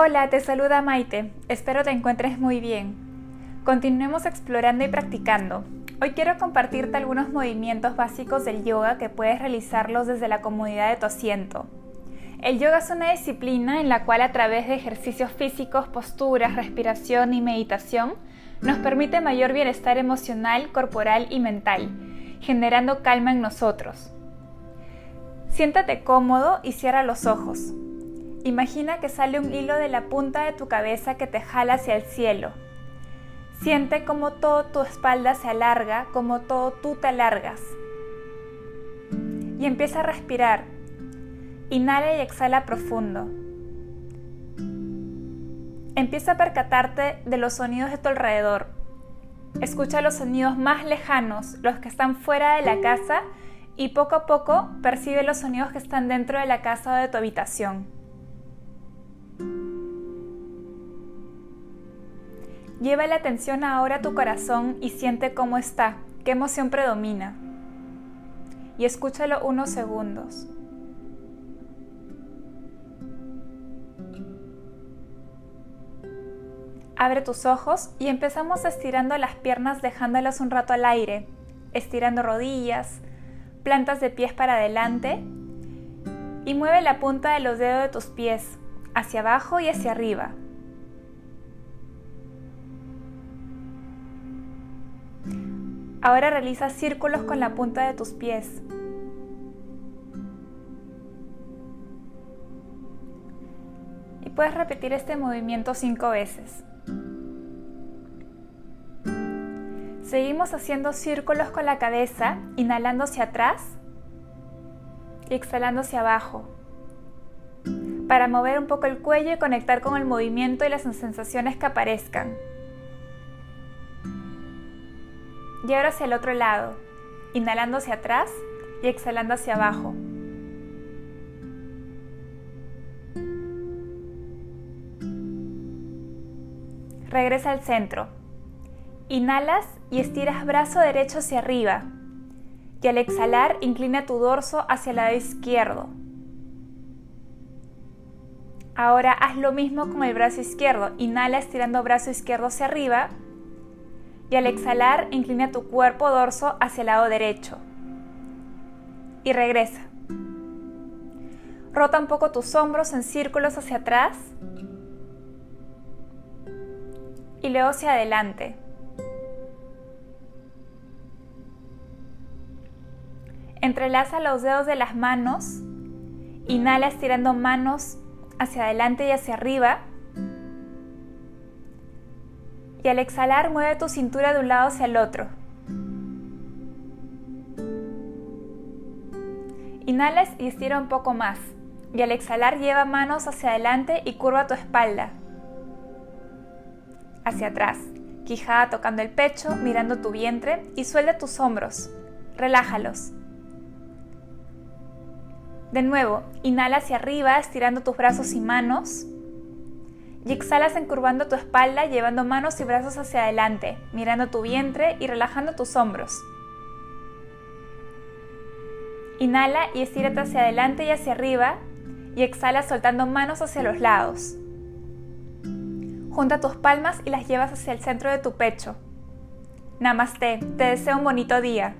Hola, te saluda Maite. Espero te encuentres muy bien. Continuemos explorando y practicando. Hoy quiero compartirte algunos movimientos básicos del yoga que puedes realizarlos desde la comodidad de tu asiento. El yoga es una disciplina en la cual a través de ejercicios físicos, posturas, respiración y meditación nos permite mayor bienestar emocional, corporal y mental, generando calma en nosotros. Siéntate cómodo y cierra los ojos. Imagina que sale un hilo de la punta de tu cabeza que te jala hacia el cielo. Siente como todo tu espalda se alarga, como todo tú te alargas. Y empieza a respirar. Inhala y exhala profundo. Empieza a percatarte de los sonidos de tu alrededor. Escucha los sonidos más lejanos, los que están fuera de la casa, y poco a poco percibe los sonidos que están dentro de la casa o de tu habitación. Lleva la atención ahora a tu corazón y siente cómo está, qué emoción predomina. Y escúchalo unos segundos. Abre tus ojos y empezamos estirando las piernas dejándolas un rato al aire, estirando rodillas, plantas de pies para adelante y mueve la punta de los dedos de tus pies hacia abajo y hacia arriba. Ahora realiza círculos con la punta de tus pies. Y puedes repetir este movimiento cinco veces. Seguimos haciendo círculos con la cabeza, inhalando hacia atrás y exhalando hacia abajo para mover un poco el cuello y conectar con el movimiento y las sensaciones que aparezcan. Y ahora hacia el otro lado, inhalando hacia atrás y exhalando hacia abajo. Regresa al centro. Inhalas y estiras brazo derecho hacia arriba. Y al exhalar, inclina tu dorso hacia el lado izquierdo. Ahora haz lo mismo con el brazo izquierdo. Inhala estirando brazo izquierdo hacia arriba y al exhalar inclina tu cuerpo dorso hacia el lado derecho. Y regresa. Rota un poco tus hombros en círculos hacia atrás y luego hacia adelante. Entrelaza los dedos de las manos. Inhala estirando manos hacia adelante y hacia arriba. Y al exhalar mueve tu cintura de un lado hacia el otro. Inhalas y estira un poco más. Y al exhalar lleva manos hacia adelante y curva tu espalda. Hacia atrás. Quijada tocando el pecho, mirando tu vientre y suelta tus hombros. Relájalos. De nuevo, inhala hacia arriba, estirando tus brazos y manos. Y exhalas encurvando tu espalda, llevando manos y brazos hacia adelante, mirando tu vientre y relajando tus hombros. Inhala y estírate hacia adelante y hacia arriba. Y exhala soltando manos hacia los lados. Junta tus palmas y las llevas hacia el centro de tu pecho. Namaste, te deseo un bonito día.